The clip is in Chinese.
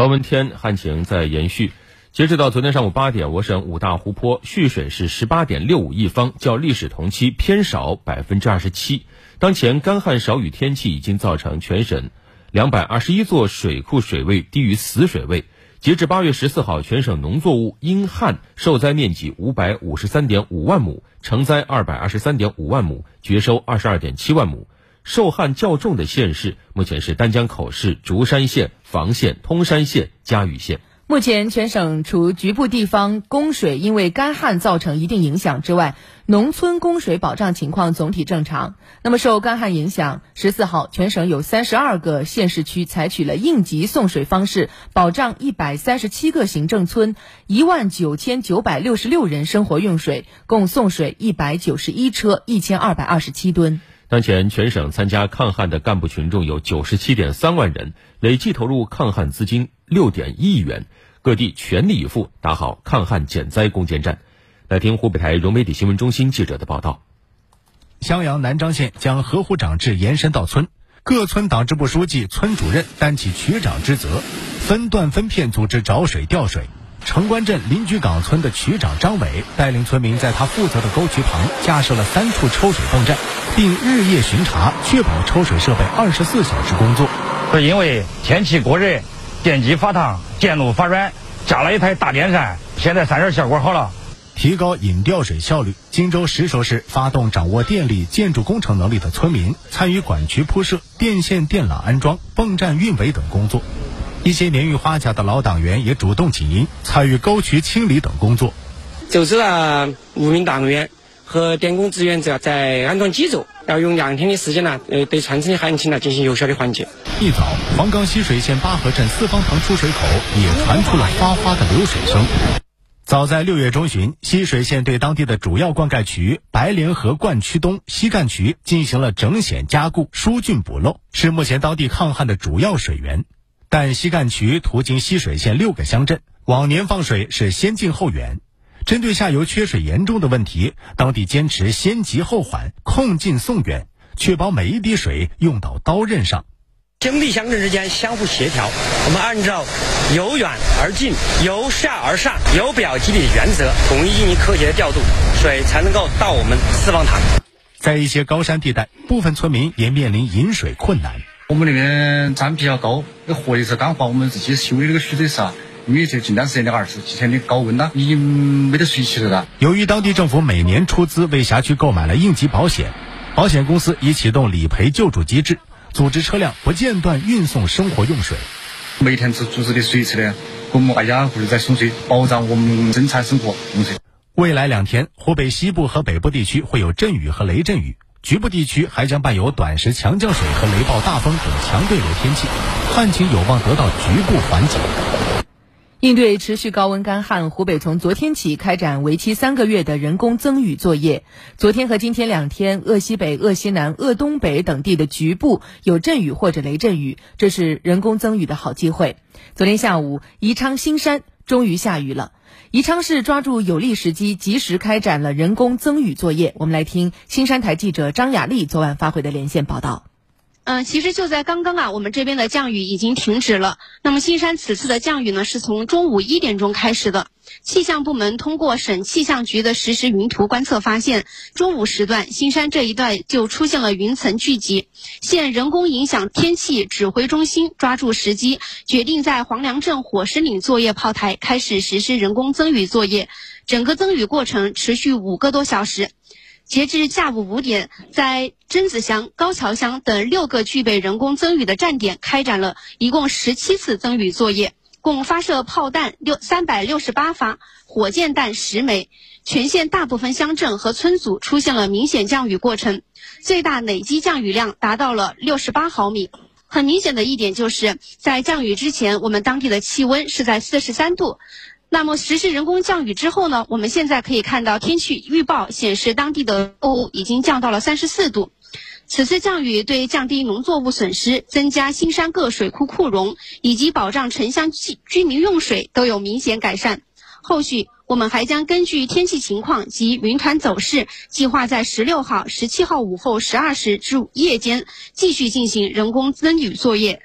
高温天，旱情在延续。截止到昨天上午八点，我省五大湖泊蓄水是十八点六五亿方，较历史同期偏少百分之二十七。当前干旱少雨天气已经造成全省两百二十一座水库水位低于死水位。截至八月十四号，全省农作物因旱受灾面积五百五十三点五万亩，成灾二百二十三点五万亩，绝收二十二点七万亩。受旱较重的县市目前是丹江口市、竹山县、房县、通山县、嘉峪县。目前，全省除局部地方供水因为干旱造成一定影响之外，农村供水保障情况总体正常。那么，受干旱影响，十四号全省有三十二个县市区采取了应急送水方式，保障一百三十七个行政村一万九千九百六十六人生活用水，共送水一百九十一车一千二百二十七吨。当前，全省参加抗旱的干部群众有九十七点三万人，累计投入抗旱资金六点一亿元。各地全力以赴打好抗旱减灾攻坚战。来听湖北台融媒体新闻中心记者的报道。襄阳南漳县将河湖长制延伸到村，各村党支部书记、村主任担起区长之责，分段分片组织找水调水。城关镇邻居岗村的区长张伟带领村民在他负责的沟渠旁架设了三处抽水泵站，并日夜巡查，确保抽水设备二十四小时工作。是因为天气过热。电机发烫，电路发软，加了一台大电扇，现在散热效果好了。提高引调水效率，荆州石首市发动掌握电力、建筑工程能力的村民参与管渠铺设、电线电缆安装、泵站运维等工作。一些年逾花甲的老党员也主动请缨，参与沟渠清理等工作。组织了五名党员和电工志愿者在安装机组。要用两天的时间呢，呃，对全村的旱情呢进行有效的缓解。一早，黄冈溪水县八河镇四方塘出水口也传出了哗哗的流水声。早在六月中旬，溪水县对当地的主要灌溉渠白莲河灌区东西干渠进行了整险加固、疏浚补漏，是目前当地抗旱的主要水源。但西干渠途经浠水县六个乡镇，往年放水是先近后远。针对下游缺水严重的问题，当地坚持先急后缓，控近送远，确保每一滴水用到刀刃上。兄弟乡镇之间相互协调，我们按照由远而近、由下而上、由表及里的原则，统一进行科学的调度，水才能够到我们四方塘。在一些高山地带，部分村民也面临饮水困难。我们那边山比较高，那河也是干化，我们自己修的那个蓄水池啊。因为这近段时间的二十几天的高温呐，已经没得水汽了的。由于当地政府每年出资为辖区购买了应急保险，保险公司已启动理赔救助机制，组织车辆不间断运送生活用水。每天组组织的水池呢，我们挨家户户在送水，保障我们生产生活用水。未来两天，湖北西部和北部地区会有阵雨和雷阵雨，局部地区还将伴有短时强降水和雷暴大风等强对流天气，旱情有望得到局部缓解。应对持续高温干旱，湖北从昨天起开展为期三个月的人工增雨作业。昨天和今天两天，鄂西北、鄂西南、鄂东北等地的局部有阵雨或者雷阵雨，这是人工增雨的好机会。昨天下午，宜昌新山终于下雨了。宜昌市抓住有利时机，及时开展了人工增雨作业。我们来听青山台记者张雅丽昨晚发回的连线报道。嗯，其实就在刚刚啊，我们这边的降雨已经停止了。那么新山此次的降雨呢，是从中午一点钟开始的。气象部门通过省气象局的实时云图观测发现，中午时段新山这一带就出现了云层聚集。县人工影响天气指挥中心抓住时机，决定在黄梁镇火石岭作业炮台开始实施人工增雨作业。整个增雨过程持续五个多小时。截至下午五点，在榛子乡、高桥乡等六个具备人工增雨的站点，开展了一共十七次增雨作业，共发射炮弹六三百六十八发，火箭弹十枚。全县大部分乡镇和村组出现了明显降雨过程，最大累计降雨量达到了六十八毫米。很明显的一点就是，在降雨之前，我们当地的气温是在四十三度。那么实施人工降雨之后呢？我们现在可以看到天气预报显示，当地的温已经降到了三十四度。此次降雨对降低农作物损失、增加新山各水库库容以及保障城乡居居民用水都有明显改善。后续我们还将根据天气情况及云团走势，计划在十六号、十七号午后十二时至夜间继续进行人工增雨作业。